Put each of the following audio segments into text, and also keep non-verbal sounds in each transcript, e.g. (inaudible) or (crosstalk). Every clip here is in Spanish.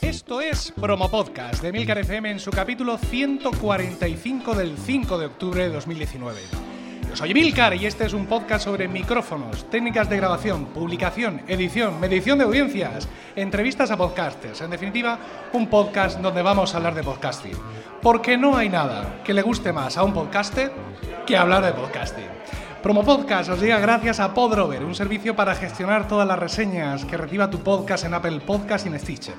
Esto es Promo Podcast de Milcar FM en su capítulo 145 del 5 de octubre de 2019. Yo soy Milcar y este es un podcast sobre micrófonos, técnicas de grabación, publicación, edición, medición de audiencias, entrevistas a podcasters. En definitiva, un podcast donde vamos a hablar de podcasting. Porque no hay nada que le guste más a un podcaster que hablar de podcasting. Promo Podcast os llega gracias a Podrover, un servicio para gestionar todas las reseñas que reciba tu podcast en Apple Podcast y en Stitcher.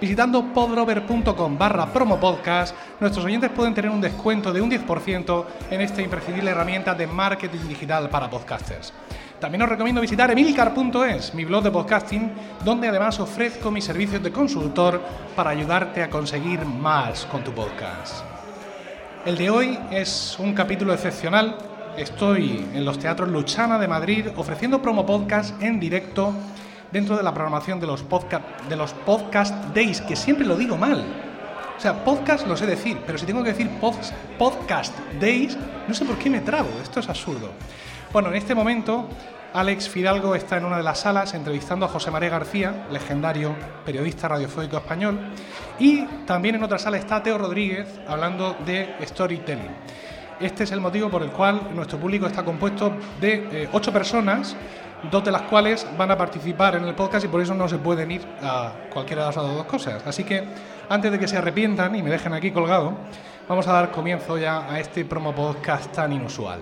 Visitando podrover.com barra promopodcast, nuestros oyentes pueden tener un descuento de un 10% en esta imprescindible herramienta de marketing digital para podcasters. También os recomiendo visitar emilcar.es, mi blog de podcasting, donde además ofrezco mis servicios de consultor para ayudarte a conseguir más con tu podcast. El de hoy es un capítulo excepcional. Estoy en los teatros Luchana de Madrid ofreciendo promo podcast en directo dentro de la programación de los, podcast, de los podcast days, que siempre lo digo mal. O sea, podcast lo sé decir, pero si tengo que decir pod- podcast days, no sé por qué me trabo, esto es absurdo. Bueno, en este momento, Alex Fidalgo está en una de las salas entrevistando a José María García, legendario periodista radiofónico español, y también en otra sala está Teo Rodríguez hablando de storytelling. Este es el motivo por el cual nuestro público está compuesto de eh, ocho personas, dos de las cuales van a participar en el podcast y por eso no se pueden ir a cualquiera de las dos cosas. Así que antes de que se arrepientan y me dejen aquí colgado, vamos a dar comienzo ya a este promo podcast tan inusual.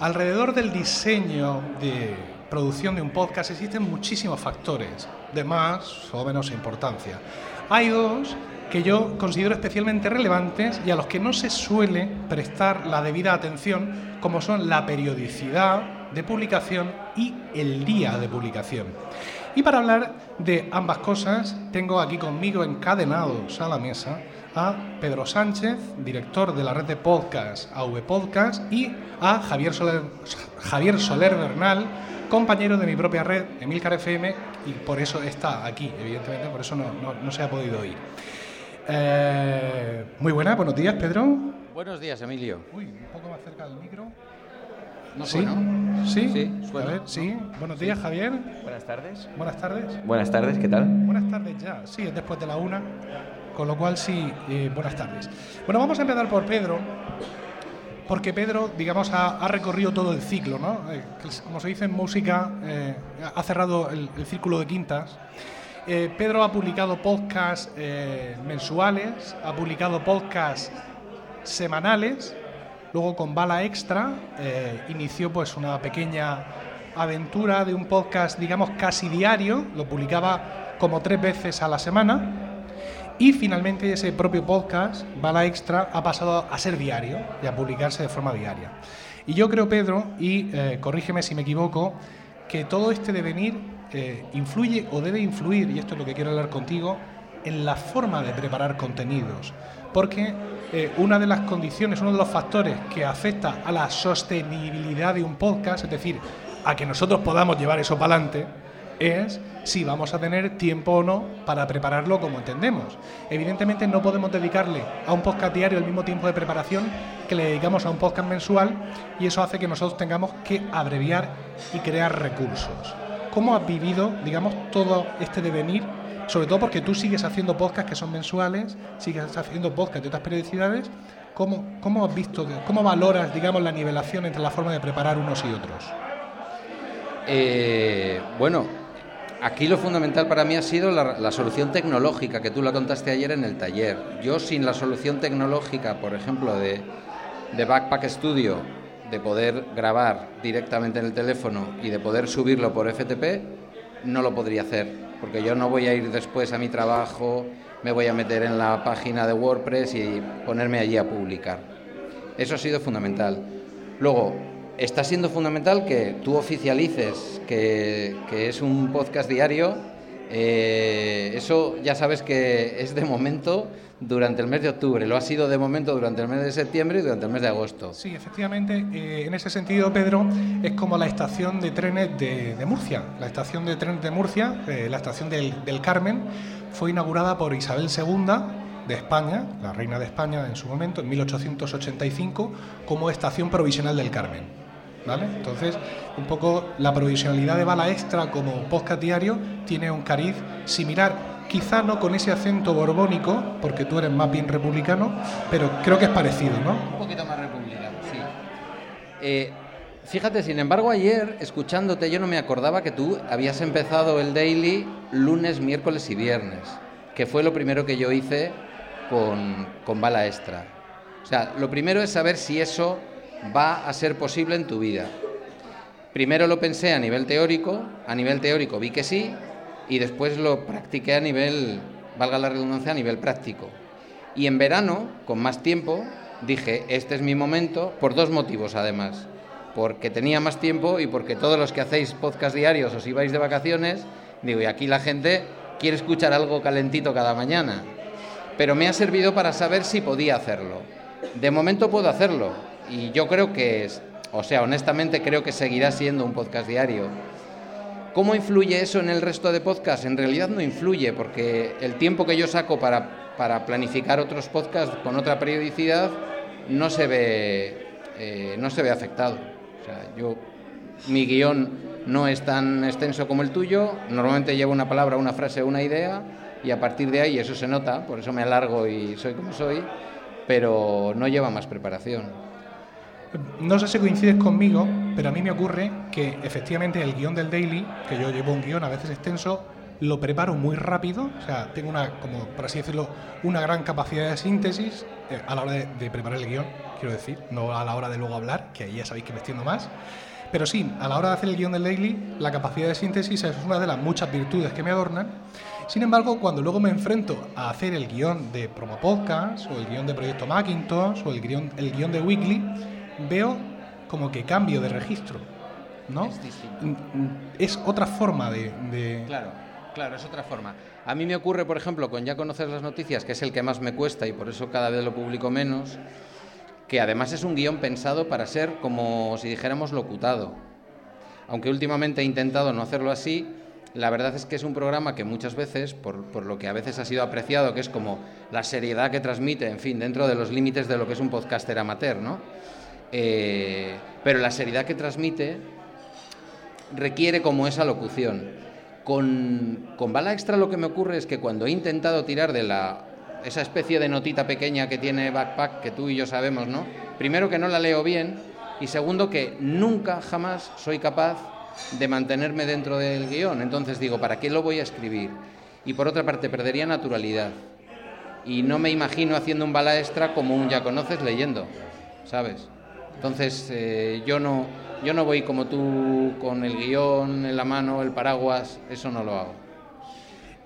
Alrededor del diseño de producción de un podcast existen muchísimos factores, de más o menos importancia. Hay dos que yo considero especialmente relevantes y a los que no se suele prestar la debida atención, como son la periodicidad de publicación y el día de publicación. Y para hablar de ambas cosas, tengo aquí conmigo encadenados a la mesa a Pedro Sánchez, director de la red de podcast AV Podcast, y a Javier Soler, Javier Soler Bernal, compañero de mi propia red, Emilcar FM, y por eso está aquí, evidentemente, por eso no, no- no se ha podido ir. Eh, muy buenas, buenos días, Pedro. Buenos días, Emilio. Uy, un poco más cerca del micro. ¿No ¿Sí? ¿Sí? Sí, a suena, ver, sí. Buenos días, Javier. Buenas tardes. Buenas tardes. Buenas tardes, ¿qué tal? Buenas tardes ya, sí, es después de la una, con lo cual sí, eh, buenas tardes. Bueno, vamos a empezar por Pedro, porque Pedro, digamos, ha, ha recorrido todo el ciclo, ¿no? Eh, como se dice en música, eh, ha cerrado el, el círculo de quintas. Eh, Pedro ha publicado podcasts eh, mensuales, ha publicado podcasts semanales, luego con Bala Extra eh, inició pues una pequeña aventura de un podcast, digamos, casi diario, lo publicaba como tres veces a la semana, y finalmente ese propio podcast, Bala Extra, ha pasado a ser diario y a publicarse de forma diaria. Y yo creo, Pedro, y eh, corrígeme si me equivoco, que todo este devenir eh, influye o debe influir, y esto es lo que quiero hablar contigo, en la forma de preparar contenidos. Porque eh, una de las condiciones, uno de los factores que afecta a la sostenibilidad de un podcast, es decir, a que nosotros podamos llevar eso para adelante, es si vamos a tener tiempo o no para prepararlo como entendemos. Evidentemente no podemos dedicarle a un podcast diario el mismo tiempo de preparación que le dedicamos a un podcast mensual y eso hace que nosotros tengamos que abreviar y crear recursos. ¿Cómo has vivido, digamos, todo este devenir? Sobre todo porque tú sigues haciendo podcasts que son mensuales, sigues haciendo podcasts de otras periodicidades. ¿Cómo, cómo has visto, cómo valoras, digamos, la nivelación entre la forma de preparar unos y otros? Eh, bueno, aquí lo fundamental para mí ha sido la, la solución tecnológica que tú la contaste ayer en el taller. Yo sin la solución tecnológica, por ejemplo, de, de Backpack Studio, de poder grabar directamente en el teléfono y de poder subirlo por FTP, no lo podría hacer. Porque yo no voy a ir después a mi trabajo, me voy a meter en la página de WordPress y ponerme allí a publicar. Eso ha sido fundamental. Luego, está siendo fundamental que tú oficialices que, que es un podcast diario. Eh, eso ya sabes que es de momento durante el mes de octubre, lo ha sido de momento durante el mes de septiembre y durante el mes de agosto. Sí, efectivamente, eh, en ese sentido, Pedro, es como la estación de trenes de, de Murcia. La estación de trenes de Murcia, eh, la estación del, del Carmen, fue inaugurada por Isabel II de España, la reina de España en su momento, en 1885, como estación provisional del Carmen. ¿Vale? Entonces, un poco la provisionalidad de Bala Extra como podcast diario tiene un cariz similar, quizá no con ese acento borbónico, porque tú eres más bien republicano, pero creo que es parecido, ¿no? Un poquito más republicano, sí. Eh, fíjate, sin embargo, ayer, escuchándote, yo no me acordaba que tú habías empezado el daily lunes, miércoles y viernes, que fue lo primero que yo hice con, con Bala Extra. O sea, lo primero es saber si eso va a ser posible en tu vida. Primero lo pensé a nivel teórico, a nivel teórico vi que sí, y después lo practiqué a nivel, valga la redundancia, a nivel práctico. Y en verano, con más tiempo, dije, este es mi momento, por dos motivos además. Porque tenía más tiempo y porque todos los que hacéis podcast diarios os ibais de vacaciones, digo, y aquí la gente quiere escuchar algo calentito cada mañana. Pero me ha servido para saber si podía hacerlo. De momento puedo hacerlo, y yo creo que, o sea, honestamente creo que seguirá siendo un podcast diario. ¿Cómo influye eso en el resto de podcasts? En realidad no influye, porque el tiempo que yo saco para, para planificar otros podcasts con otra periodicidad no se ve, eh, no se ve afectado. O sea, yo, mi guion no es tan extenso como el tuyo, normalmente llevo una palabra, una frase, una idea, y a partir de ahí eso se nota, por eso me alargo y soy como soy, pero no lleva más preparación. No sé si coincides conmigo, pero a mí me ocurre que efectivamente el guion del daily, que yo llevo un guion a veces extenso, lo preparo muy rápido, o sea, tengo una, como por así decirlo, una gran capacidad de síntesis eh, a la hora de, preparar el guion, quiero decir, no a la hora de luego hablar, que ahí ya sabéis que me extiendo más. Pero sí, a la hora de hacer el guion del daily, la capacidad de síntesis es una de las muchas virtudes que me adornan. Sin embargo, cuando luego me enfrento a hacer el guion de Promo Podcast, o el guion de Proyecto Macintosh, o el guion, el guion de Weekly, veo como que cambio de registro, ¿no? Es, otra forma de, Claro, claro, es otra forma. A mí me ocurre, por ejemplo, con Ya conoces las noticias, que es el que más me cuesta y por eso cada vez lo publico menos, que además es un guion pensado para ser como si dijéramos locutado. Aunque últimamente he intentado no hacerlo así, la verdad es que es un programa que muchas veces, por, por, lo que a veces ha sido apreciado, que es como la seriedad que transmite, en fin, dentro de los límites de lo que es un podcaster amateur, ¿no? Eh, pero la seriedad que transmite requiere como esa locución. Con, con, Bala Extra lo que me ocurre es que cuando he intentado tirar de la, esa especie de notita pequeña que tiene Backpack, que tú y yo sabemos, ¿no? Primero que no la leo bien y segundo que nunca, jamás soy capaz de mantenerme dentro del guion. Entonces digo, ¿para qué lo voy a escribir? Y por otra parte, perdería naturalidad. Y no me imagino haciendo un bala extra como un ya conoces leyendo, ¿sabes? Entonces, eh, yo, no, yo no voy como tú con el guion en la mano, el paraguas, eso no lo hago.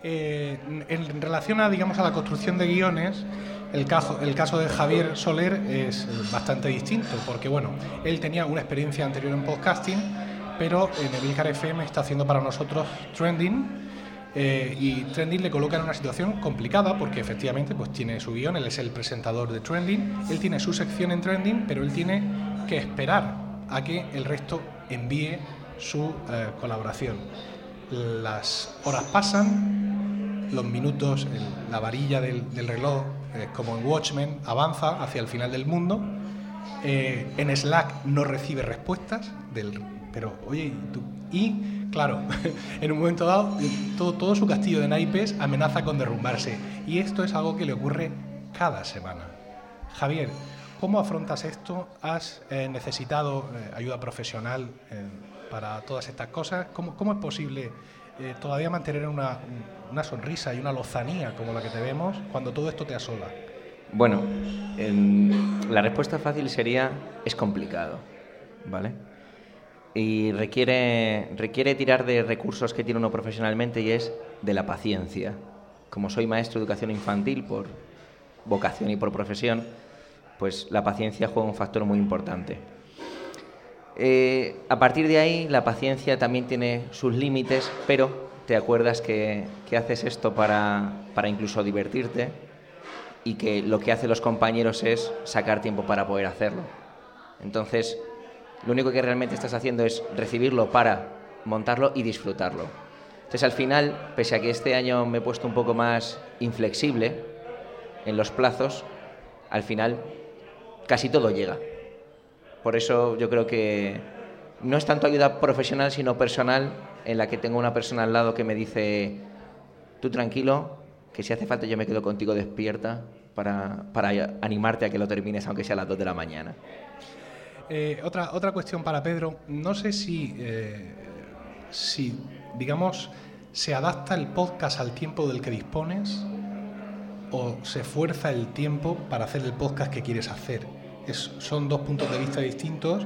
Eh, en relación a, digamos, a la construcción de guiones, el caso, el caso de Javier Soler es bastante distinto, porque bueno, él tenía una experiencia anterior en podcasting, pero en Emilcar FM está haciendo para nosotros trending eh, y Trending le coloca en una situación complicada porque efectivamente pues tiene su guion, él es el presentador de Trending, él tiene su sección en Trending, pero él tiene que esperar a que el resto envíe su eh, colaboración. Las horas pasan, los minutos, la varilla del, reloj, eh, como en Watchmen, avanza hacia el final del mundo. en Slack no recibe respuestas, pero oye, ¿tú? y Claro, (laughs) en un momento dado todo su castillo de naipes amenaza con derrumbarse y esto es algo que le ocurre cada semana. Javier, ¿cómo afrontas esto? ¿Has eh, necesitado eh, ayuda profesional eh, para todas estas cosas? ¿Cómo, cómo es posible todavía mantener una, una, sonrisa y una lozanía como la que te vemos cuando todo esto te asola? Bueno, la respuesta fácil sería es complicado, ¿vale? y requiere, requiere tirar de recursos que tiene uno profesionalmente y es de la paciencia. Como soy maestro de educación infantil por vocación y por profesión, pues la paciencia juega un factor muy importante. Eh, a partir de ahí, la paciencia también tiene sus límites, pero te acuerdas que, que haces esto para, para incluso divertirte y que lo que hacen los compañeros es sacar tiempo para poder hacerlo. Entonces, lo único que realmente estás haciendo es recibirlo para montarlo y en los plazos, al final casi todo llega. Por eso yo creo que no es tanto ayuda profesional, sino personal, en la que tengo una persona al lado que me dice, tú tranquilo, que si hace falta yo me quedo contigo despierta para, para animarte a que lo termines, aunque sea a las 2 de la mañana. Eh, otra, otra cuestión para Pedro. No sé si, eh, si, digamos, se adapta el podcast al tiempo del que dispones o se fuerza el tiempo para hacer el podcast que quieres hacer. Son dos puntos de vista distintos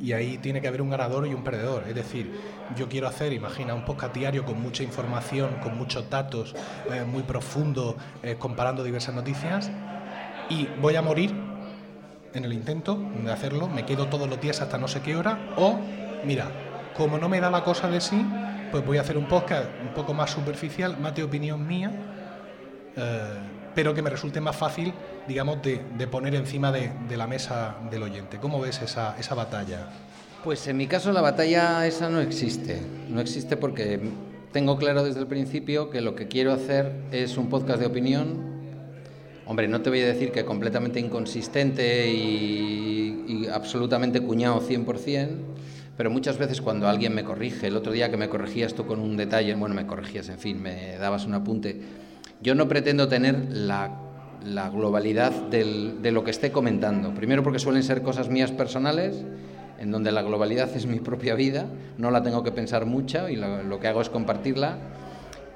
y ahí tiene que haber un ganador y un perdedor. Es decir, yo quiero hacer, imagina, un podcast diario con mucha información, con muchos datos, eh, muy profundo, comparando diversas noticias, y voy a morir en el intento de hacerlo, me quedo todos los días hasta no sé qué hora, o mira, como no me da la cosa de sí, pues voy a hacer un podcast un poco más superficial, más de opinión mía, eh, pero que me resulte más fácil, digamos, de, poner encima de, la mesa del oyente. ¿Cómo ves esa, esa batalla? Pues en mi caso la batalla esa no existe. No existe porque tengo claro desde el principio que lo que quiero hacer es un podcast de opinión Hombre, no te voy a decir que completamente inconsistente y, absolutamente cuñado 100%, pero muchas veces cuando alguien me corrige, el otro día que me corregías tú con un detalle, bueno, me corregías, en fin, me dabas un apunte, yo no pretendo tener la, globalidad de lo que esté comentando. Primero porque suelen ser cosas mías personales, en donde la globalidad es mi propia vida, no la tengo que pensar mucho y lo que hago es compartirla.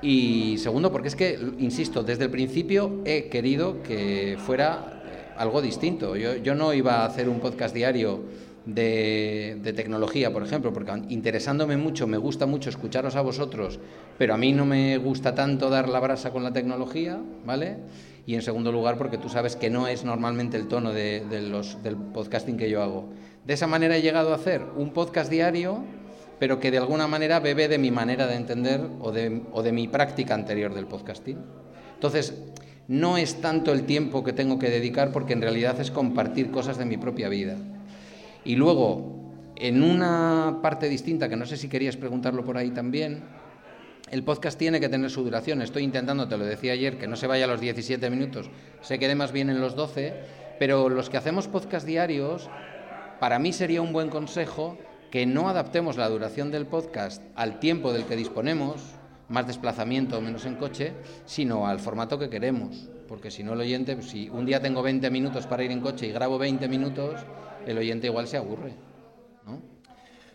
Y segundo, porque es que, insisto, desde el principio he querido que fuera algo distinto. Yo, no iba a hacer un podcast diario de, tecnología, por ejemplo, porque interesándome mucho, me gusta mucho escucharos a vosotros, pero a mí no me gusta tanto dar la brasa con la tecnología, ¿vale? Y en segundo lugar, porque tú sabes que no es normalmente el tono del podcasting que yo hago. De esa manera he llegado a hacer un podcast diario pero que de alguna manera bebe de mi manera de entender o de, o de mi práctica anterior del podcasting. Entonces, no es tanto el tiempo que tengo que dedicar porque en realidad es compartir cosas de mi propia vida. Y luego, en una parte distinta, que no sé si querías preguntarlo por ahí también, el podcast tiene que tener su duración. Estoy intentando, te lo decía ayer, que no se vaya a los 17 minutos, se quede más bien en los 12, pero los que hacemos podcast diarios, para mí sería un buen consejo que no adaptemos la duración del podcast al tiempo del que disponemos, más desplazamiento o menos en coche, sino al formato que queremos. Porque si no el oyente, si un día tengo 20 minutos para ir en coche y grabo 20 minutos, el oyente igual se aburre. ¿no?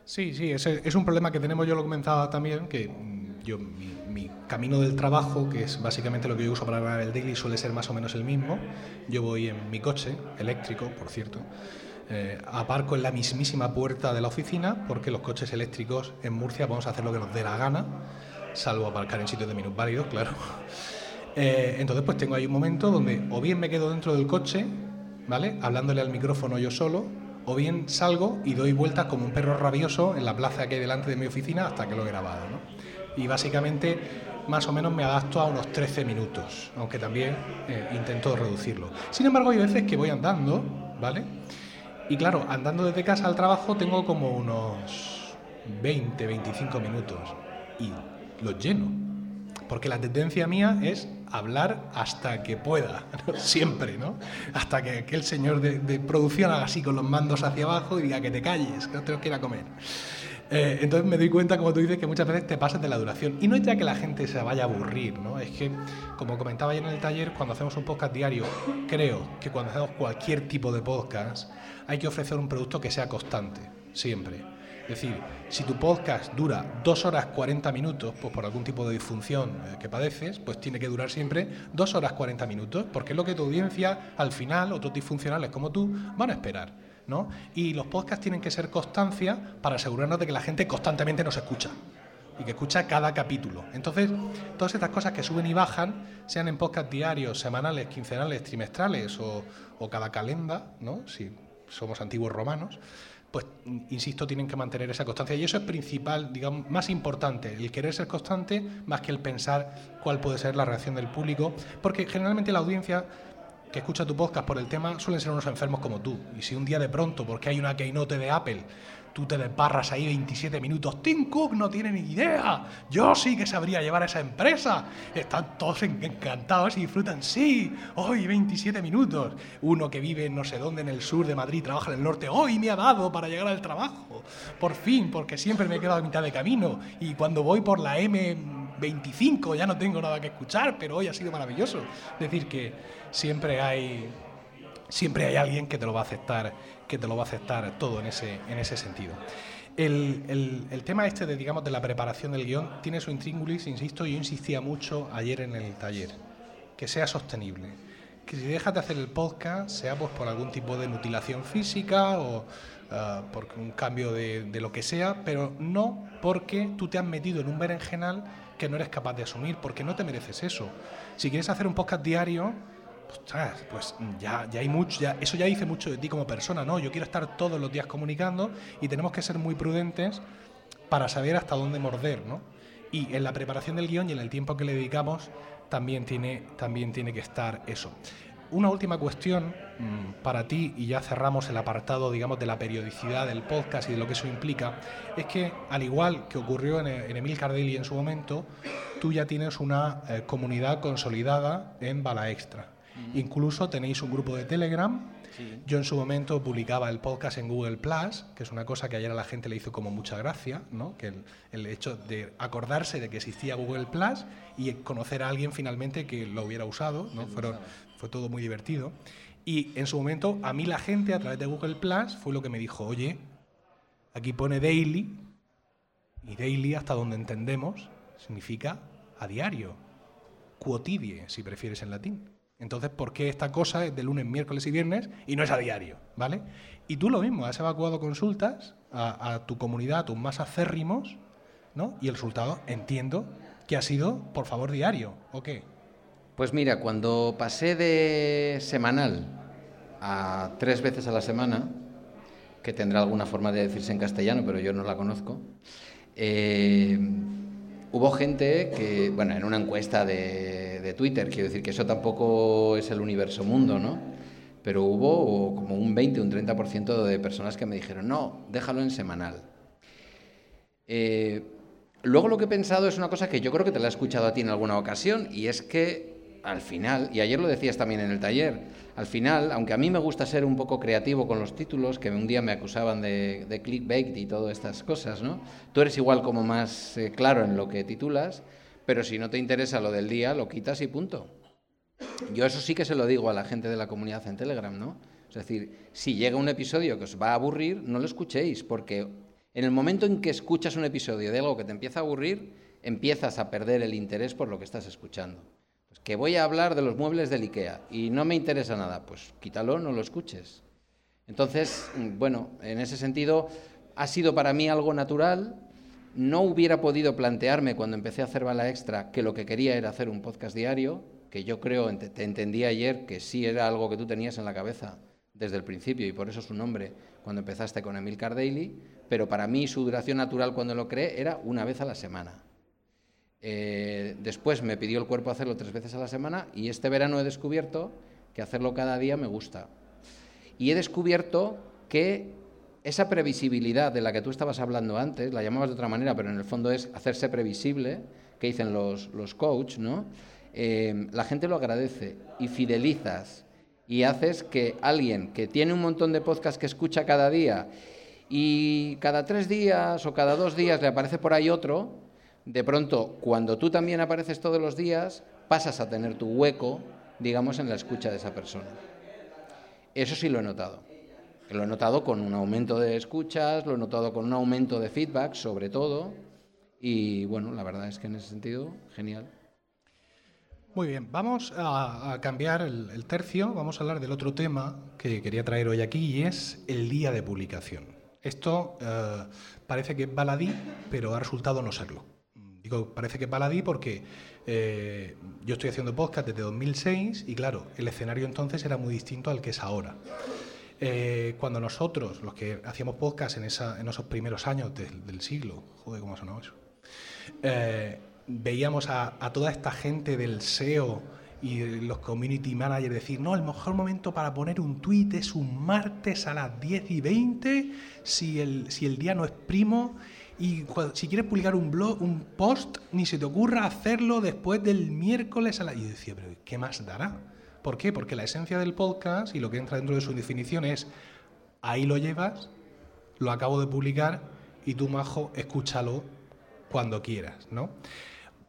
Sí, sí, ese es un problema que tenemos, yo lo comentaba también, que mm, yo, mi, mi, camino del trabajo, que es básicamente lo que yo uso para grabar el daily, suele ser más o menos el mismo. Yo voy en mi coche, eléctrico, por cierto, eh, aparco en la mismísima puerta de la oficina porque los coches eléctricos en Murcia vamos a hacer lo que nos dé la gana, salvo aparcar en sitios de minusválidos, (laughs) claro. Eh, entonces pues tengo ahí un momento donde o bien me quedo dentro del coche, ¿vale? Hablándole al micrófono yo solo, o bien salgo y doy vueltas como un perro rabioso en la plaza que hay delante de mi oficina hasta que lo he grabado. Y básicamente más o menos me adapto a unos 13 minutos, aunque también eh, intento reducirlo. Sin embargo, hay veces que voy andando, ¿vale? Y claro, andando desde casa al trabajo tengo como unos 20, 25 minutos y los lleno. Porque la tendencia mía es hablar hasta que pueda, (laughs) siempre, ¿no? Hasta que, aquel el señor de, producción haga así con los mandos hacia abajo y diga que te calles, que no te lo quiera comer. Eh, entonces me doy cuenta, como tú dices, que muchas veces te pasas de la duración. Y no es ya que la gente se vaya a aburrir, ¿no? Es que, como comentaba ayer en el taller, cuando hacemos un podcast diario, creo que cuando hacemos cualquier tipo de podcast, hay que ofrecer un producto que sea constante, siempre. Es decir, si tu podcast dura 2 horas 40 minutos, pues por algún tipo de disfunción eh, que padeces, pues tiene que durar siempre 2 horas 40 minutos, porque es lo que tu audiencia, al final, otros disfuncionales como tú, van a esperar. ¿no? Y los podcasts tienen que ser constancia para asegurarnos de que la gente constantemente nos escucha y que escucha cada capítulo. Entonces, todas estas cosas que suben y bajan, sean en podcast diarios, semanales, quincenales, trimestrales o, o cada calenda, ¿no? Si somos antiguos romanos, pues insisto, tienen que mantener esa constancia. Y eso es principal, digamos, más importante, el querer ser constante más que el pensar cuál puede ser la reacción del público, porque generalmente la audiencia que escucha tu podcast por el tema suelen ser unos enfermos como tú. Y si un día de pronto, porque hay una keynote de Apple, tú te desbarras ahí 27 minutos. Tim Cook no tiene ni idea. Yo sí que sabría llevar a esa empresa. Están todos encantados y disfrutan. Sí, hoy 27 minutos. Uno que vive no sé dónde en el sur de Madrid, trabaja en el norte. Hoy me ha dado para llegar al trabajo. Por fin, porque siempre me he quedado a mitad de camino. Y cuando voy por la M25 ya no tengo nada que escuchar, pero hoy ha sido maravilloso. Es decir, que siempre hay siempre hay alguien que te lo va a aceptar, que te lo va a aceptar todo en ese, en ese sentido. El, el, tema este de, digamos, de la preparación del guion tiene su intríngulis, insisto, yo insistía mucho ayer en el taller, que sea sostenible. Que si dejas de hacer el podcast, sea pues por algún tipo de mutilación física o uh, por un cambio de, de lo que sea, pero no porque tú te has metido en un berenjenal que no eres capaz de asumir, porque no te mereces eso. Si quieres hacer un podcast diario, pues ya, ya hay mucho, ya, eso ya dice mucho de ti como persona, ¿no? Yo quiero estar todos los días comunicando y tenemos que ser muy prudentes para saber hasta dónde morder, ¿no? Y en la preparación del guion y en el tiempo que le dedicamos también tiene, también tiene que estar eso. Una última cuestión mm, para ti, y ya cerramos el apartado, digamos, de la periodicidad del podcast y de lo que eso implica, es que, al igual que ocurrió en, en Emil Cardelli en su momento, tú ya tienes una eh, comunidad consolidada en Bala Extra. Incluso tenéis un grupo de Telegram. Yo en su momento publicaba el podcast en Google Plus, que es una cosa que ayer a la gente le hizo como mucha gracia, ¿no? que el, hecho de acordarse de que existía Google Plus y conocer a alguien finalmente que lo hubiera usado, ¿no? Fueron, fue todo muy divertido. Y en su momento a mí la gente a través de Google Plus fue lo que me dijo, oye, aquí pone daily, y daily hasta donde entendemos significa a diario, quotidie, si prefieres en latín. Entonces, ¿por qué esta cosa es de lunes, miércoles y viernes y no es a diario? ¿Vale? Y tú lo mismo, has evacuado consultas a, tu comunidad, a tus más acérrimos, ¿no? Y el resultado, entiendo, que ha sido, por favor, diario, ¿o qué? Pues mira, cuando pasé de semanal a tres veces a la semana, que tendrá alguna forma de decirse en castellano, pero yo no la conozco, eh, hubo gente que, bueno, en una encuesta de Twitter. Quiero decir que eso tampoco es el universo mundo, ¿no? Pero hubo como un 20, un 30% de personas que me dijeron, no, déjalo en semanal. Eh, luego lo que he pensado es una cosa que yo creo que te la he escuchado a ti en alguna ocasión, y es que al final, y ayer lo decías también en el taller, al final, aunque a mí me gusta ser un poco creativo con los títulos, que un día me acusaban de, clickbait y todas estas cosas, ¿no? Tú eres igual como más eh, claro en lo que titulas, pero si no te interesa lo del día, lo quitas y punto. Yo eso sí que se lo digo a la gente de la comunidad en Telegram, ¿no? Es decir, si llega un episodio que os va a aburrir, no lo escuchéis, porque en el momento en que escuchas un episodio de algo que te empieza a aburrir, empiezas a perder el interés por lo que estás escuchando. Pues que voy a hablar de los muebles del IKEA y no me interesa nada, pues quítalo, no lo escuches. Entonces, bueno, en ese sentido, ha sido para mí algo natural, no hubiera podido plantearme cuando empecé a hacer bala extra que lo que quería era hacer un podcast diario, que yo creo, te entendí ayer, que sí era algo que tú tenías en la cabeza desde el principio y por eso su nombre cuando empezaste con Emil Daily, pero para mí su duración natural cuando lo creé era una vez a la semana. Eh, después me pidió el cuerpo hacerlo tres veces a la semana y este verano he descubierto que hacerlo cada día me gusta. Y he descubierto que esa previsibilidad de la que tú estabas hablando antes, la llamabas de otra manera, pero en el fondo es hacerse previsible, que dicen los, los coaches, ¿no? Eh, la gente lo agradece y fidelizas y haces que alguien que tiene un montón de podcasts que escucha cada día y cada tres días o cada dos días le aparece por ahí otro, de pronto, cuando tú también apareces todos los días, pasas a tener tu hueco, digamos, en la escucha de esa persona. Eso sí lo he notado. Lo he notado con un aumento de escuchas, lo he notado con un aumento de feedback, sobre todo. Y bueno, la verdad es que en ese sentido, genial. Muy bien, vamos a, cambiar el, tercio, vamos a hablar del otro tema que quería traer hoy aquí y es el día de publicación. Esto eh, parece que es baladí, pero ha resultado no serlo. Digo, parece que es baladí porque eh, yo estoy haciendo podcast desde 2006 y claro, el escenario entonces era muy distinto al que es ahora. Eh, cuando nosotros, los que hacíamos podcast en, esa, en esos primeros años del siglo, joder, ¿cómo sonó eso? Eh, veíamos a, toda esta gente del SEO y los community managers decir, no, el mejor momento para poner un tweet es un martes a las 10 y 20, si el, si el día no es primo, y si quieres publicar un blog, un post, ni se te ocurra hacerlo después del miércoles a la... Y yo decía, pero ¿qué más dará? ¿Por qué? Porque la esencia del podcast y lo que entra dentro de su definición es, ahí lo llevas, lo acabo de publicar y tú, majo, escúchalo cuando quieras, ¿no?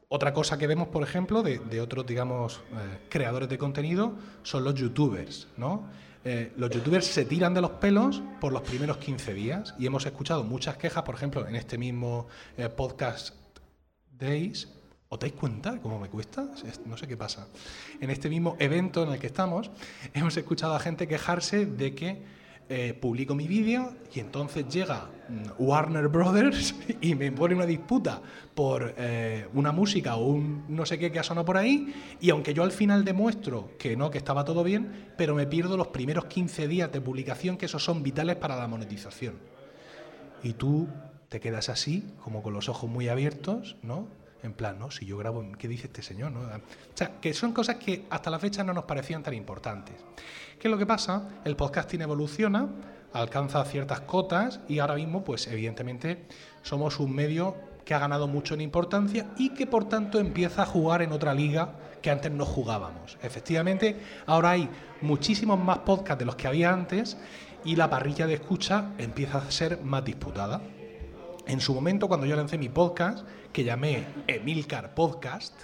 Otra cosa que vemos, por ejemplo, de, otros, digamos, eh, creadores de contenido son los youtubers, ¿no? Eh, los youtubers se tiran de los pelos por los primeros 15 días y hemos escuchado muchas quejas, por ejemplo, en este mismo eh, podcast Days. ¿Os dais cuenta cómo me cuesta? No sé qué pasa. En este mismo evento en el que estamos, (laughs) hemos escuchado a gente quejarse de que eh, publico mi vídeo y entonces llega mm, Warner Brothers (laughs) y me pone una disputa por eh, una música o un no sé qué que ha sonado por ahí y aunque yo al final demuestro que no, que estaba todo bien, pero me pierdo los primeros 15 días de publicación que esos son vitales para la monetización. Y tú te quedas así, como con los ojos muy abiertos, ¿no? En plan, ¿no? Si yo grabo, ¿qué dice este señor? ¿no? O sea, que son cosas que hasta la fecha no nos parecían tan importantes. ¿Qué es lo que pasa? El podcasting evoluciona, alcanza ciertas cotas y ahora mismo, pues evidentemente, somos un medio que ha ganado mucho en importancia y que por tanto empieza a jugar en otra liga que antes no jugábamos. Efectivamente, ahora hay muchísimos más podcasts de los que había antes y la parrilla de escucha empieza a ser más disputada. En su momento, cuando yo lancé mi podcast, que llamé Emilcar Podcast,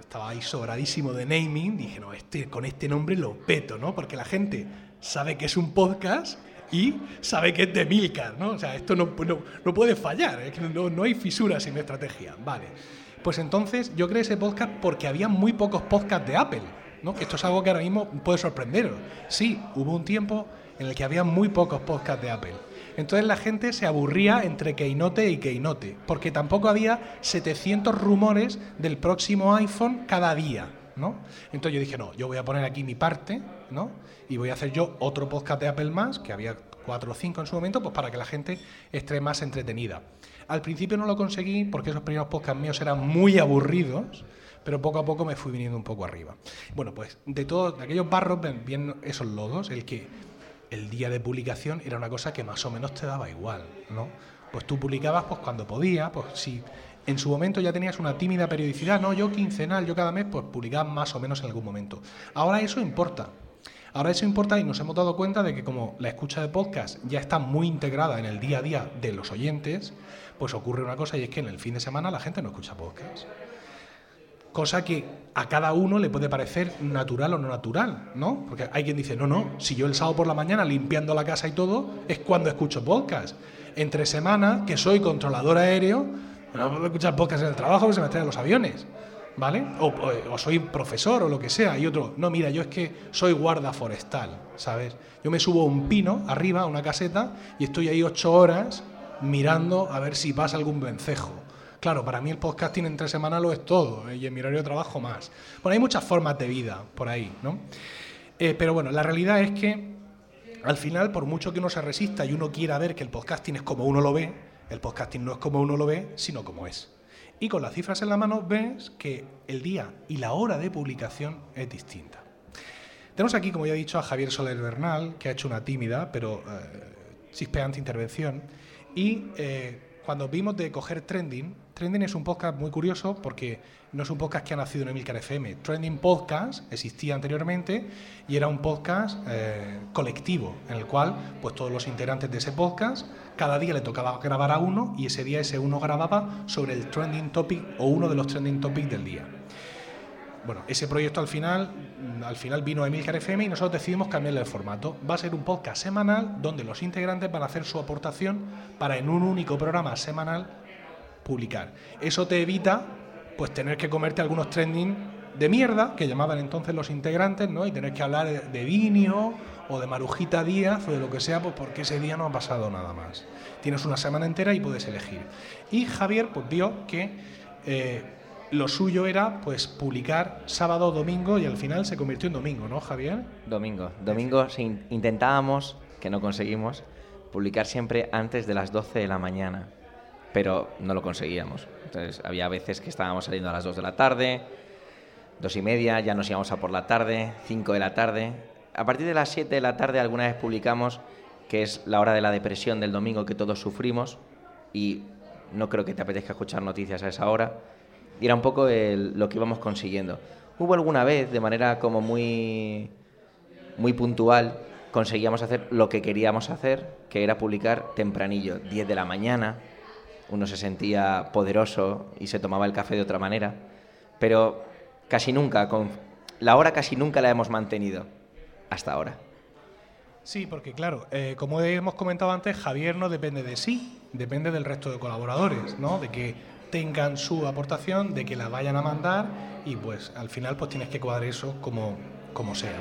estaba ahí sobradísimo de naming, dije, no, este, con este nombre lo peto, ¿no? Porque la gente sabe que es un podcast y sabe que es de Emilcar, ¿no? O sea, esto no, no, puede fallar, es que no, no hay fisuras en mi estrategia. Vale. Pues entonces yo creé ese podcast porque había muy pocos podcasts de Apple, ¿no? Que esto es algo que ahora mismo puede sorprenderos. Sí, hubo un tiempo en el que había muy pocos podcasts de Apple. Entonces la gente se aburría entre Keynote y Keynote, porque tampoco había 700 rumores del próximo iPhone cada día, ¿no? Entonces yo dije, no, yo voy a poner aquí mi parte, ¿no? Y voy a hacer yo otro podcast de Apple más, que había cuatro o cinco en su momento, pues para que la gente esté más entretenida. Al principio no lo conseguí porque esos primeros podcasts míos eran muy aburridos, pero poco a poco me fui viniendo un poco arriba. Bueno, pues de todos aquellos barros bien esos lodos, el que el día de publicación era una cosa que más o menos te daba igual, ¿no? Pues tú publicabas pues cuando podías, pues si en su momento ya tenías una tímida periodicidad, no, yo quincenal, yo cada mes, pues publicabas más o menos en algún momento. Ahora eso importa. Ahora eso importa y nos hemos dado cuenta de que como la escucha de podcast ya está muy integrada en el día a día de los oyentes, pues ocurre una cosa y es que en el fin de semana la gente no escucha podcast cosa que a cada uno le puede parecer natural o no natural, ¿no? Porque hay quien dice, no, no, si yo el sábado por la mañana limpiando la casa y todo, es cuando escucho podcast. Entre semana, que soy controlador aéreo, no puedo escuchar podcast en el trabajo que se me traen los aviones, ¿vale? O, o, soy profesor o lo que sea. Y otro, no, mira, yo es que soy guarda forestal, ¿sabes? Yo me subo a un pino arriba, a una caseta, y estoy ahí ocho horas mirando a ver si pasa algún vencejo Claro, para mí el podcasting entre semana lo es todo ¿eh? y en mi horario de trabajo más. Bueno, hay muchas formas de vida por ahí, ¿no? Eh, pero bueno, la realidad es que al final, por mucho que uno se resista y uno quiera ver que el podcasting es como uno lo ve, el podcasting no es como uno lo ve, sino como es. Y con las cifras en la mano ves que el día y la hora de publicación es distinta. Tenemos aquí, como ya he dicho, a Javier Soler Bernal, que ha hecho una tímida pero eh, chispeante intervención. Y cuando vimos de coger trending, Trending es un podcast muy curioso porque no es un podcast que ha nacido en Emilcar FM. Trending Podcast existía anteriormente y era un podcast eh, colectivo en el cual pues todos los integrantes de ese podcast cada día le tocaba grabar a uno y ese día ese uno grababa sobre el trending topic o uno de los trending topics del día. Bueno, ese proyecto al final, al final vino a Emilcar FM y nosotros decidimos cambiarle el formato. Va a ser un podcast semanal donde los integrantes van a hacer su aportación para en un único programa semanal publicar. Eso te evita pues tener que comerte algunos trending de mierda, que llamaban entonces los integrantes, ¿no? Y tener que hablar de, Vinio o de Marujita Díaz o de lo que sea, pues porque ese día no ha pasado nada más. Tienes una semana entera y puedes elegir. Y Javier pues vio que eh, lo suyo era pues publicar sábado domingo y al final se convirtió en domingo, ¿no, Javier? Domingo. Domingo intentábamos, que no conseguimos, publicar siempre antes de las 12 de la mañana pero no lo conseguíamos. Entonces había veces que estábamos saliendo a las 2 de la tarde, dos y media, ya nos íbamos a por la tarde, cinco de la tarde. A partir de las siete de la tarde alguna vez publicamos que es la hora de la depresión del domingo que todos sufrimos y no creo que te apetezca escuchar noticias a esa hora. Y era un poco lo que íbamos consiguiendo. Hubo alguna vez, de manera como muy, muy puntual, conseguíamos hacer lo que queríamos hacer, que era publicar tempranillo, 10 de la mañana. Uno se sentía poderoso y se tomaba el café de otra manera. Pero casi nunca, con, la hora casi nunca la hemos mantenido hasta ahora. Sí, porque claro, eh, como hemos comentado antes, Javier no depende de sí, depende del resto de colaboradores, ¿no? De que tengan su aportación, de que la vayan a mandar y pues al final pues tienes que cuadrar eso como, como sea.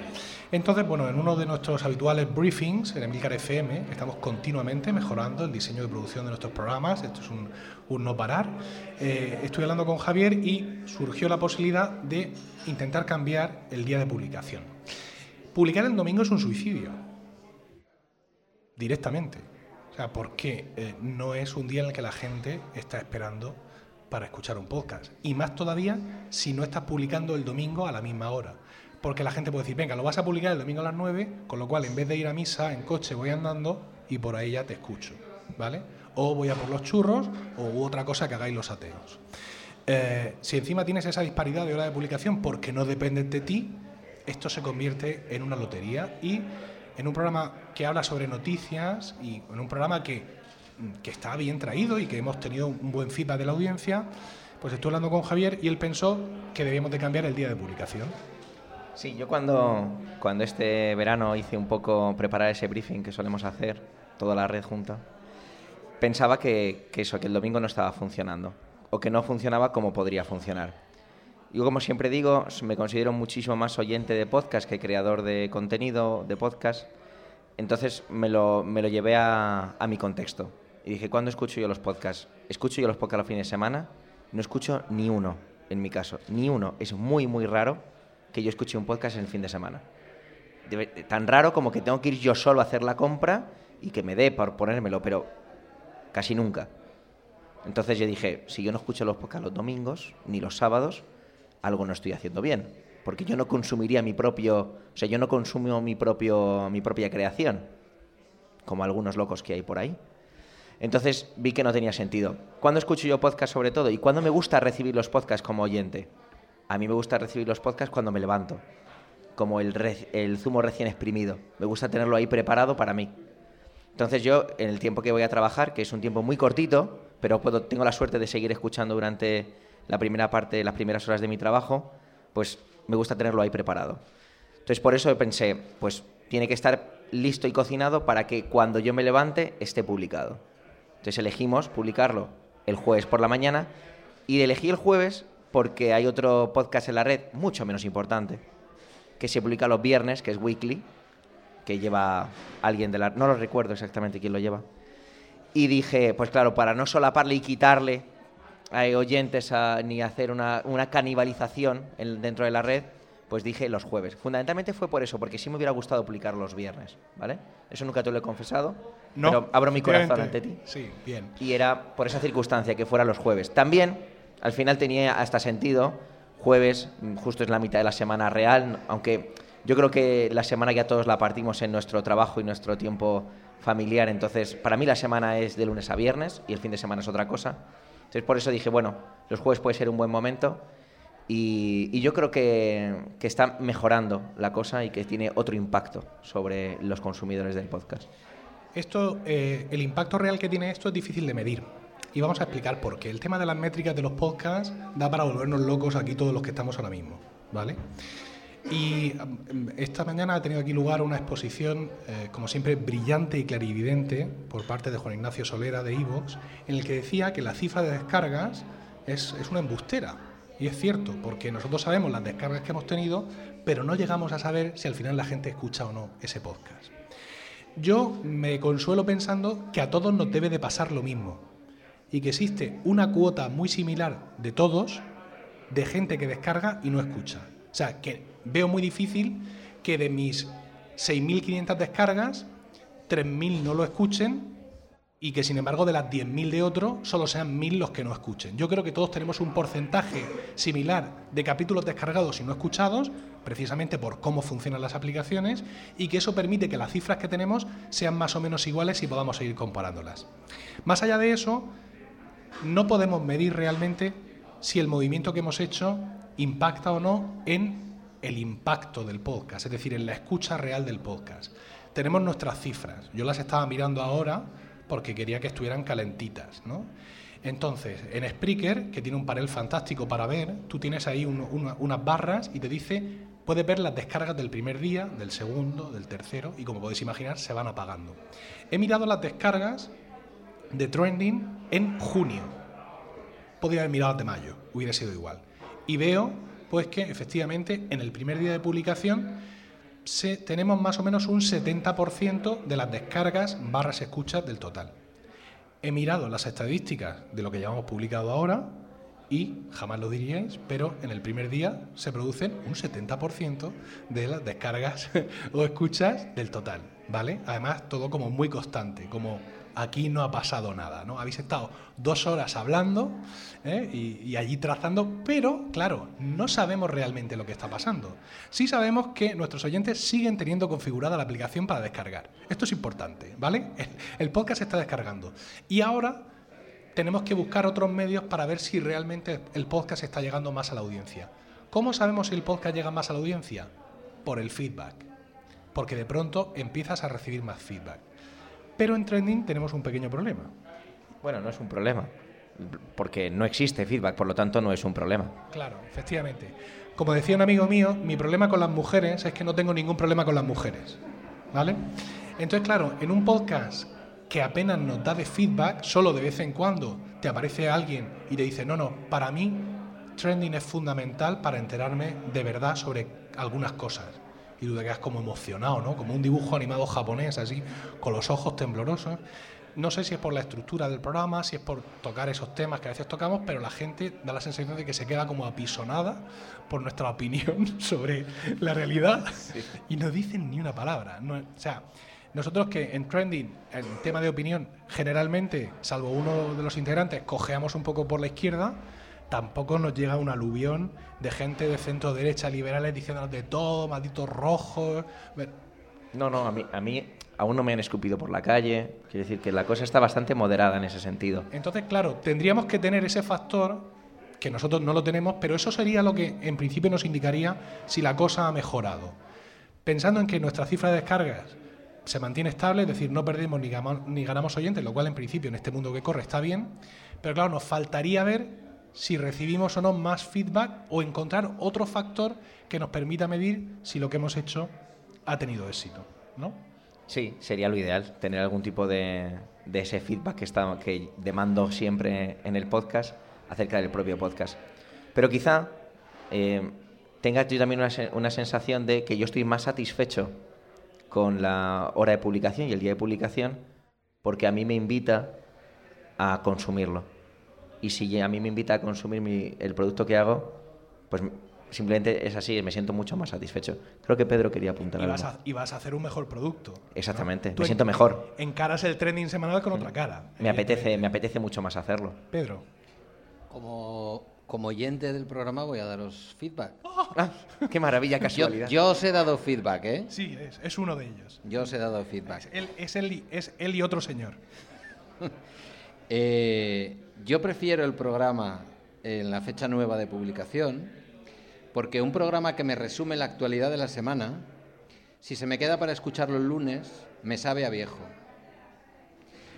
Entonces, bueno, en uno de nuestros habituales briefings en Emilcar FM estamos continuamente mejorando el diseño de producción de nuestros programas, esto es un, no parar. Eh, estoy hablando con Javier y surgió la posibilidad de intentar cambiar el día de publicación. Publicar el domingo es un suicidio, directamente. O sea, porque eh, no es un día en el que la gente está esperando para escuchar un podcast. Y más todavía si no estás publicando el domingo a la misma hora porque la gente puede decir, venga, lo vas a publicar el domingo a las 9, con lo cual en vez de ir a misa en coche voy andando y por ahí ya te escucho, ¿vale? O voy a por los churros o otra cosa que hagáis los ateos. Eh, si encima tienes esa disparidad de hora de publicación porque no depende de ti, esto se convierte en una lotería y en un programa que habla sobre noticias y en un programa que, que está bien traído y que hemos tenido un buen feedback de la audiencia, pues estoy hablando con Javier y él pensó que debíamos de cambiar el día de publicación. Sí, yo cuando, cuando este verano hice un poco preparar ese briefing que solemos hacer, toda la red junta, pensaba que, eso, que el domingo no estaba funcionando o que no funcionaba como podría funcionar. Yo, como siempre digo, me considero muchísimo más oyente de podcast que creador de contenido de podcast. Entonces me lo, me lo llevé a, a, mi contexto. Y dije, ¿cuándo escucho yo los podcasts? Escucho yo los podcasts los fines de semana. No escucho ni uno, en mi caso. Ni uno. Es muy, muy raro que yo escuché un podcast en el fin de semana. tan raro como que tengo que ir yo solo a hacer la compra y que me dé por ponérmelo, pero casi nunca. Entonces yo dije, si yo no escucho los podcasts los domingos ni los sábados, algo no estoy haciendo bien, porque yo no consumiría mi propio, o sea, yo no consumo mi propio mi propia creación, como algunos locos que hay por ahí. Entonces vi que no tenía sentido. ¿Cuándo escucho yo podcast sobre todo? ¿Y cuándo me gusta recibir los podcasts como oyente? A mí me gusta recibir los podcasts cuando me levanto, como el, zumo recién exprimido. Me gusta tenerlo ahí preparado para mí. Entonces yo, en el tiempo que voy a trabajar, que es un tiempo muy cortito, pero tengo la suerte de seguir escuchando durante la primera parte, las primeras horas de mi trabajo, pues me gusta tenerlo ahí preparado. Entonces por eso pensé, pues tiene que estar listo y cocinado para que cuando yo me levante esté publicado. Entonces elegimos publicarlo el jueves por la mañana y elegí el jueves porque hay otro podcast en la red, mucho menos importante, que se publica los viernes, que es Weekly, que lleva alguien de la... No lo recuerdo exactamente quién lo lleva. Y dije, pues claro, para no solaparle y quitarle a oyentes ni hacer una, canibalización dentro de la red, pues dije los jueves. Fundamentalmente fue por eso, porque sí me hubiera gustado publicar los viernes, ¿vale? Eso nunca te lo he confesado, no, pero abro mi corazón ante ti. Sí, bien. Y era por esa circunstancia que fuera los jueves. También al final tenía hasta sentido. Jueves, mm, justo es la mitad de la semana real, aunque yo creo que la semana ya todos la partimos en nuestro trabajo y nuestro tiempo familiar. Entonces, para mí la semana es de lunes a viernes y el fin de semana es otra cosa. Entonces, por eso dije, bueno, los jueves puede ser un buen momento. Y, yo creo que, está mejorando la cosa y que tiene otro impacto sobre los consumidores del podcast. Esto, eh, el impacto real que tiene esto es difícil de medir y vamos a explicar por qué. El tema de las métricas de los podcasts da para volvernos locos aquí todos los que estamos ahora mismo, ¿vale? Y mm, esta mañana ha tenido aquí lugar una exposición, eh, como siempre, brillante y clarividente por parte de Juan Ignacio Solera de Ivox, en el que decía que la cifra de descargas es, es una embustera. Y es cierto, porque nosotros sabemos las descargas que hemos tenido, pero no llegamos a saber si al final la gente escucha o no ese podcast. Yo me consuelo pensando que a todos nos debe de pasar lo mismo y que existe una cuota muy similar de todos de gente que descarga y no escucha. O sea, que veo muy difícil que de mis 6.500 descargas, 3.000 no lo escuchen y que sin embargo de las 10.000 de otro solo sean 1.000 los que no escuchen. Yo creo que todos tenemos un porcentaje similar de capítulos descargados y no escuchados, precisamente por cómo funcionan las aplicaciones, y que eso permite que las cifras que tenemos sean más o menos iguales y podamos seguir comparándolas. Más allá de eso, no podemos medir realmente si el movimiento que hemos hecho impacta o no en el impacto del podcast, es decir, en la escucha real del podcast. Tenemos nuestras cifras. Yo las estaba mirando ahora porque quería que estuvieran calentitas, ¿no? Entonces, en Spreaker, que tiene un panel fantástico para ver, tú tienes ahí unas barras y te dice, puedes ver las descargas del primer día, del segundo, del tercero, y como podéis imaginar, se van apagando. He mirado las descargas de Trending en junio. Podría haber mirado de mayo, hubiera sido igual. Y veo, pues que efectivamente en el primer día de publicación tenemos más o menos un 70% de las descargas barras escuchas del total. He mirado las estadísticas de lo que llevamos publicado ahora y jamás lo diríais, pero en el primer día se producen un 70% de las descargas (laughs) o escuchas del total, ¿vale? Además, todo como muy constante, como aquí no ha pasado nada, ¿no? Habéis estado dos horas hablando ¿eh? y, allí trazando, pero claro, no sabemos realmente lo que está pasando. Sí sabemos que nuestros oyentes siguen teniendo configurada la aplicación para descargar. Esto es importante, ¿vale? El, podcast está descargando. Y ahora tenemos que buscar otros medios para ver si realmente el podcast está llegando más a la audiencia. ¿Cómo sabemos si el podcast llega más a la audiencia? Por el feedback. Porque de pronto empiezas a recibir más feedback. Pero en trending tenemos un pequeño problema. Bueno, no es un problema, porque no existe feedback, por lo tanto no es un problema. Claro, efectivamente. Como decía un amigo mío, mi problema con las mujeres es que no tengo ningún problema con las mujeres. ¿Vale? Entonces, claro, en un podcast que apenas nos da de feedback, solo de vez en cuando te aparece alguien y te dice, no, no, para mí trending es fundamental para enterarme de verdad sobre algunas cosas y tú te quedas como emocionado, ¿no? Como un dibujo animado japonés, así, con los ojos temblorosos. No sé si es por la estructura del programa, si es por tocar esos temas que a veces tocamos, pero la gente da la sensación de que se queda como apisonada por nuestra opinión (laughs) sobre la realidad y no dicen ni una palabra. No, o sea, nosotros que en Trending, en tema de opinión, generalmente, salvo uno de los integrantes, cojeamos un poco por la izquierda, tampoco nos llega un aluvión de gente de centro derecha liberales diciéndonos de todo, malditos rojos. No, no, a mí, a mí aún no me han escupido por la calle. Quiere decir que la cosa está bastante moderada en ese sentido. Entonces, claro, tendríamos que tener ese factor que nosotros no lo tenemos, pero eso sería lo que en principio nos indicaría si la cosa ha mejorado. Pensando en que nuestra cifra de descargas se mantiene estable, es decir, no perdemos ni ni ganamos oyentes, lo cual en principio en este mundo que corre está bien, pero claro, nos faltaría ver si recibimos o no más feedback o encontrar otro factor que nos permita medir si lo que hemos hecho ha tenido éxito, ¿no? Sí, sería lo ideal, tener algún tipo de, ese feedback que, está, que demando siempre en el podcast acerca del propio podcast. Pero quizá eh, tengas yo también una, una sensación de que yo estoy más satisfecho con la hora de publicación y el día de publicación porque a mí me invita a consumirlo y si a mí me invita a consumir el producto que hago, pues simplemente es así, me siento mucho más satisfecho. Creo que Pedro quería apuntar y vas A, y vas a hacer un mejor producto. Exactamente, me siento mejor. Encaras el trending semanal con otra cara. Me apetece, me apetece mucho más hacerlo. Pedro. Como, como oyente del programa voy a daros feedback. (laughs) Ah, (laughs) ¡Qué maravilla, casualidad! Yo, yo, os he dado feedback, ¿eh? Sí, es, es uno de ellos. Yo os he dado feedback. Es él, es él, es él y otro señor. (laughs) eh, yo prefiero el programa en la fecha nueva de publicación porque un programa que me resume la actualidad de la semana, si se me queda para escucharlo el lunes, me sabe a viejo.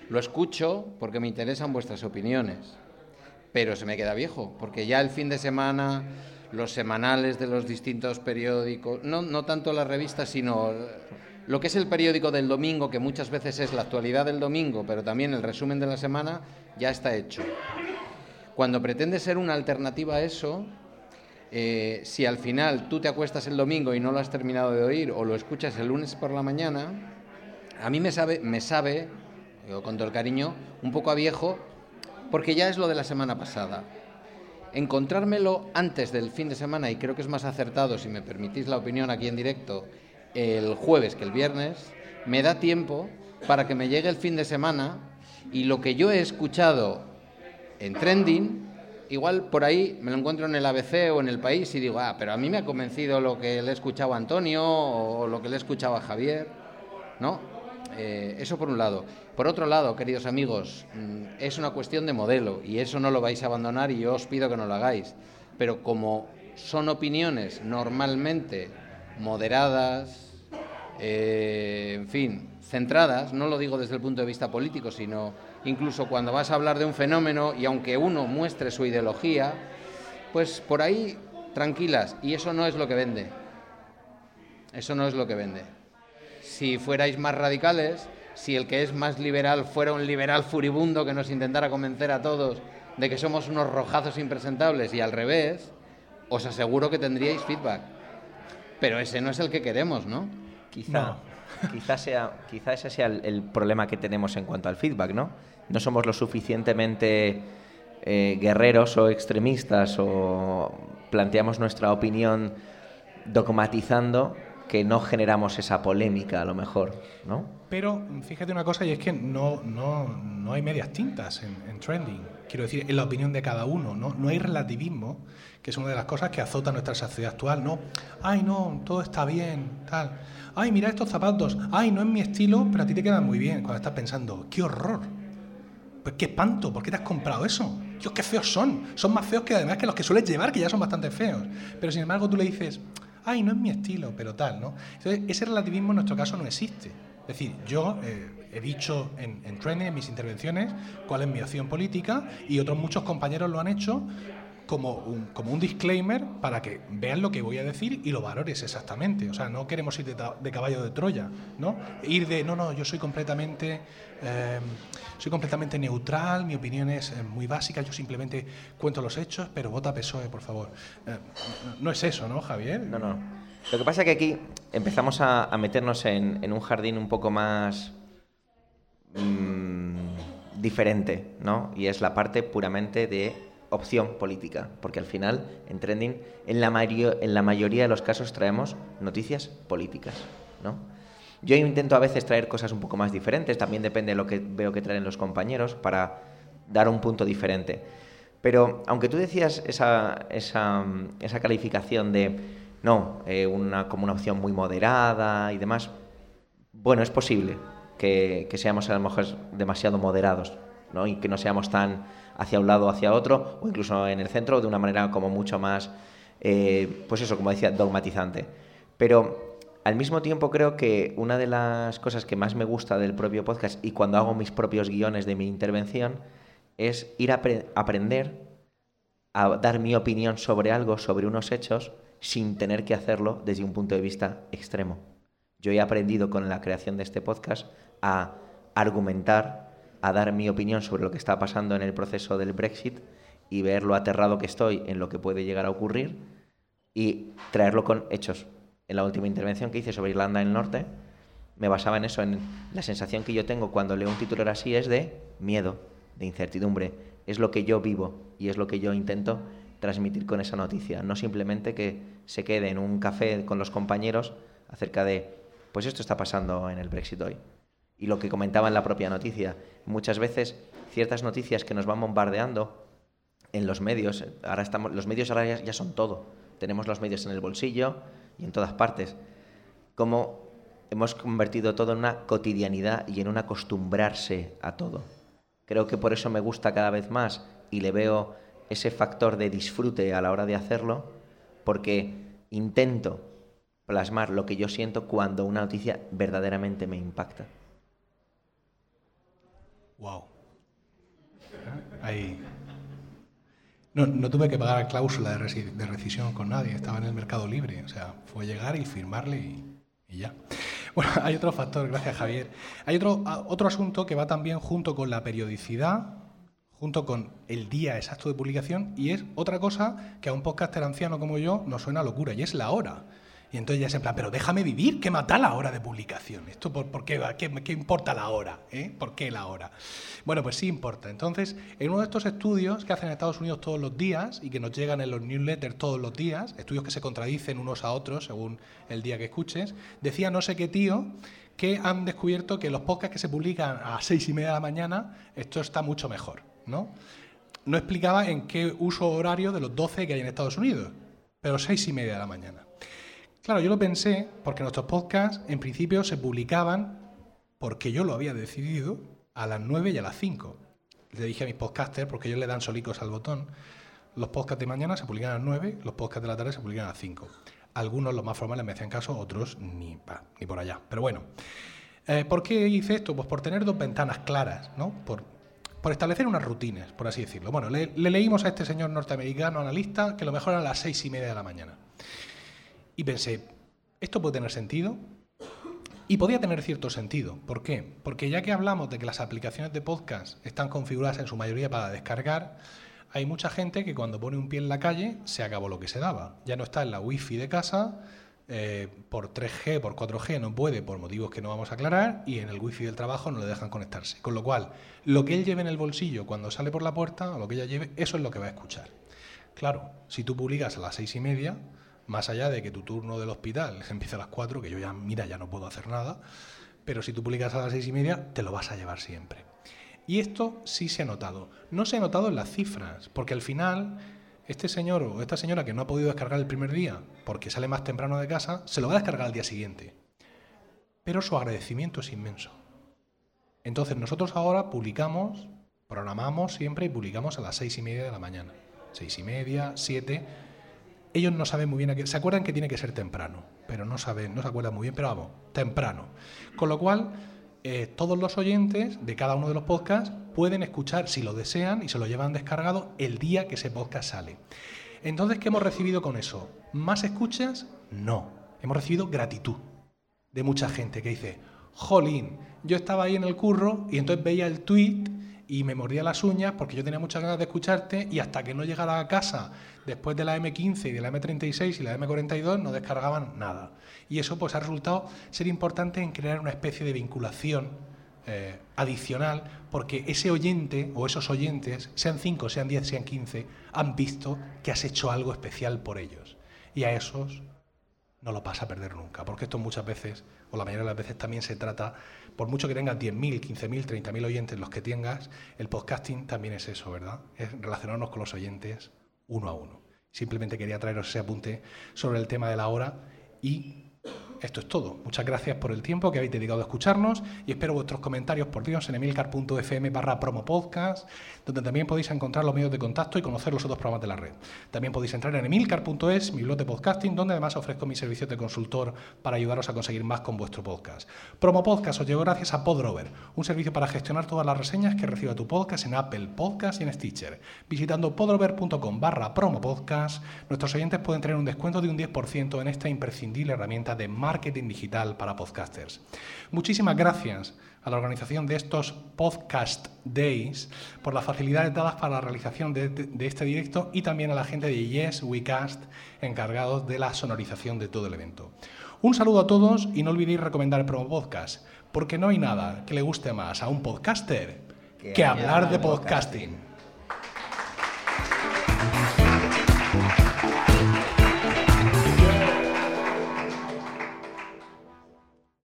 Lo escucho porque me interesan vuestras opiniones, pero se me queda viejo, porque ya el fin de semana, los semanales de los distintos periódicos, no, no tanto las revistas, sino lo que es el periódico del domingo, que muchas veces es la actualidad del domingo, pero también el resumen de la semana, ya está hecho. Cuando pretende ser una alternativa a eso, eh, si al final tú te acuestas el domingo y no lo has terminado de oír o lo escuchas el lunes por la mañana, a mí me sabe, me sabe, con todo el cariño, un poco a viejo, porque ya es lo de la semana pasada. Encontrármelo antes del fin de semana, y creo que es más acertado, si me permitís la opinión aquí en directo, el jueves que el viernes, me da tiempo para que me llegue el fin de semana Y lo que yo he escuchado en trending, igual por ahí me lo encuentro en el ABC o en el país y digo, ah, pero a mí me ha convencido lo que le he escuchado a Antonio o lo que le he escuchado a Javier, ¿no? Eh, eso por un lado. Por otro lado, queridos amigos, mm, es una cuestión de modelo y eso no lo vais a abandonar y yo os pido que no lo hagáis. Pero como son opiniones normalmente moderadas, eh, en fin, centradas, no lo digo desde el punto de vista político, sino incluso cuando vas a hablar de un fenómeno y aunque uno muestre su ideología, pues por ahí tranquilas, y eso no es lo que vende. Eso no es lo que vende. Si fuerais más radicales, si el que es más liberal fuera un liberal furibundo que nos intentara convencer a todos de que somos unos rojazos impresentables y al revés, os aseguro que tendríais feedback. Pero ese no es el que queremos, ¿no? Quizá, (laughs) quizá, sea, quizá ese sea el, problema que tenemos en cuanto al feedback, ¿no? No somos lo suficientemente eh, guerreros o extremistas o planteamos nuestra opinión dogmatizando que no generamos esa polémica a lo mejor, ¿no? Pero fíjate una cosa y es que no, no, no hay medias tintas en, en, trending. Quiero decir, en la opinión de cada uno, ¿no? No hay relativismo, que es una de las cosas que azota nuestra sociedad actual, ¿no? Ay, no, todo está bien, tal. Ay, mira estos zapatos. Ay, no es mi estilo, pero a ti te quedan muy bien. Cuando estás pensando, qué horror. Pues qué espanto, ¿por qué te has comprado eso? Dios, qué feos son. Son más feos que además que los que sueles llevar, que ya son bastante feos. Pero sin embargo tú le dices, ay, no es mi estilo, pero tal, ¿no? Entonces, ese relativismo en nuestro caso no existe. Es decir, yo eh, he dicho en, en en mis intervenciones, cuál es mi opción política y otros muchos compañeros lo han hecho como un, como un disclaimer para que vean lo que voy a decir y lo valores exactamente. O sea, no queremos ir de, caballo de Troya, ¿no? Ir de, no, no, yo soy completamente, eh, soy completamente neutral, mi opinión es eh, muy básica, yo simplemente cuento los hechos, pero vota PSOE, por favor. Eh, no, es eso, ¿no, Javier? No, no. Lo que pasa es que aquí empezamos a, meternos en, un jardín un poco más... Mm, diferente, ¿no? Y es la parte puramente de opción política, porque al final en trending en la, en la mayoría de los casos traemos noticias políticas, ¿no? Yo intento a veces traer cosas un poco más diferentes, también depende de lo que veo que traen los compañeros para dar un punto diferente. Pero aunque tú decías esa, esa, esa calificación de no, eh, una, como una opción muy moderada y demás, bueno, es posible que, que seamos a lo mejor demasiado moderados y que no seamos tan hacia un lado o hacia otro, o incluso en el centro, de una manera como mucho más, eh, pues eso, como decía, dogmatizante. Pero al mismo tiempo creo que una de las cosas que más me gusta del propio podcast y cuando hago mis propios guiones de mi intervención es ir a aprender a dar mi opinión sobre algo, sobre unos hechos, sin tener que hacerlo desde un punto de vista extremo. Yo he aprendido con la creación de este podcast a argumentar a dar mi opinión sobre lo que está pasando en el proceso del Brexit y ver lo aterrado que estoy en lo que puede llegar a ocurrir y traerlo con hechos. En la última intervención que hice sobre Irlanda del Norte, me basaba en eso, en la sensación que yo tengo cuando leo un titular así es de miedo, de incertidumbre. Es lo que yo vivo y es lo que yo intento transmitir con esa noticia. No simplemente que se quede en un café con los compañeros acerca de, pues esto está pasando en el Brexit hoy y lo que comentaba en la propia noticia. Muchas veces ciertas noticias que nos van bombardeando en los medios, ahora estamos, los medios ahora ya, son todo. Tenemos los medios en el bolsillo y en todas partes. Como hemos convertido todo en una cotidianidad y en un acostumbrarse a todo. Creo que por eso me gusta cada vez más y le veo ese factor de disfrute a la hora de hacerlo, porque intento plasmar lo que yo siento cuando una noticia verdaderamente me impacta. Wow. Ahí. No, tuve que pagar cláusula de, de, rescisión con nadie, estaba en el mercado libre. O sea, fue llegar y firmarle y, ya. Bueno, (laughs) hay otro factor, gracias Javier. Hay otro, otro asunto que va también junto con la periodicidad, junto con el día exacto de publicación, y es otra cosa que a un podcaster anciano como yo nos suena locura, y es la hora. Y entonces ya es en plan, pero déjame vivir, ¿qué mata la hora de publicación? ¿Esto por, qué, qué, importa la hora? Eh? ¿Por qué la hora? Bueno, pues sí importa. Entonces, en uno de estos estudios que hacen en Estados Unidos todos los días y que nos llegan en los newsletters todos los días, estudios que se contradicen unos a otros según el día que escuches, decía no sé qué tío que han descubierto que los podcasts que se publican a seis y media de la mañana, esto está mucho mejor, ¿no? No explicaba en qué uso horario de los 12 que hay en Estados Unidos, pero seis y media de la mañana. Claro, yo lo pensé porque nuestros podcasts en principio se publicaban, porque yo lo había decidido, a las 9 y a las 5. Le dije a mis podcasters, porque ellos le dan solicos al botón, los podcasts de mañana se publican a las 9, los podcasts de la tarde se publican a las 5. Algunos, los más formales, me hacían caso, otros ni, ni por allá. Pero bueno, eh, ¿por qué hice esto? Pues por tener dos ventanas claras, ¿no? Por, establecer unas rutinas, por así decirlo. Bueno, le, leímos a este señor norteamericano analista que lo mejor a las seis y media de la mañana. Y pensé, ¿esto puede tener sentido? Y podía tener cierto sentido. ¿Por qué? Porque ya que hablamos de que las aplicaciones de podcast están configuradas en su mayoría para descargar, hay mucha gente que cuando pone un pie en la calle se acabó lo que se daba. Ya no está en la wifi de casa, eh, por 3G, por 4G no puede por motivos que no vamos a aclarar y en el wifi del trabajo no le dejan conectarse. Con lo cual, lo que él lleve en el bolsillo cuando sale por la puerta o lo que ella lleve, eso es lo que va a escuchar. Claro, si tú publicas a las seis y media, más allá de que tu turno del hospital (laughs) empiece a las 4, que yo ya, mira, ya no puedo hacer nada, pero si tú publicas a las seis y media, te lo vas a llevar siempre. Y esto sí se ha notado. No se ha notado en las cifras, porque al final este señor o esta señora que no ha podido descargar el primer día porque sale más temprano de casa, se lo va a descargar al día siguiente. Pero su agradecimiento es inmenso. Entonces nosotros ahora publicamos, programamos siempre y publicamos a las seis y media de la mañana. Seis y media, siete. Ellos no saben muy bien, a qué, se acuerdan que tiene que ser temprano, pero no saben, no se acuerdan muy bien, pero vamos, temprano. Con lo cual, eh, todos los oyentes de cada uno de los podcasts pueden escuchar, si lo desean y se lo llevan descargado, el día que ese podcast sale. Entonces, ¿qué hemos recibido con eso? ¿Más escuchas? No. Hemos recibido gratitud de mucha gente que dice, jolín, yo estaba ahí en el curro y entonces veía el tweet y me mordía las uñas porque yo tenía muchas ganas de escucharte y hasta que no llegara a casa después de la M15 y de la M36 y la M42 no descargaban nada. Y eso pues ha resultado ser importante en crear una especie de vinculación eh, adicional porque ese oyente o esos oyentes, sean 5, sean 10, sean 15, han visto que has hecho algo especial por ellos. Y a esos no lo vas a perder nunca, porque esto muchas veces, o la mayoría de las veces también se trata, por mucho que tengas 10.000, 15.000, 30.000 oyentes los que tengas, el podcasting también es eso, ¿verdad? Es relacionarnos con los oyentes uno a uno. Simplemente quería traeros ese apunte sobre el tema de la hora y esto es todo. Muchas gracias por el tiempo que habéis dedicado a escucharnos y espero vuestros comentarios por Dios en emilcar.fm barra promopodcast, donde también podéis encontrar los medios de contacto y conocer los otros programas de la red. También podéis entrar en emilcar.es, mi blog de podcasting, donde además ofrezco mis servicios de consultor para ayudaros a conseguir más con vuestro podcast. Promo Podcast os llegó gracias a Podrover, un servicio para gestionar todas las reseñas que reciba tu podcast en Apple Podcast y en Stitcher. Visitando podrover.com barra promopodcast, nuestros oyentes pueden tener un descuento de un 10% en esta imprescindible herramienta de marketing digital para podcasters. Muchísimas gracias a la organización de estos Podcast Days por las facilidades dadas para la realización de, este directo y también a la gente de Yes We Cast encargados de la sonorización de todo el evento. Un saludo a todos y no olvidéis recomendar el promo podcast, porque no hay nada que le guste más a un podcaster que, hablar de podcasting.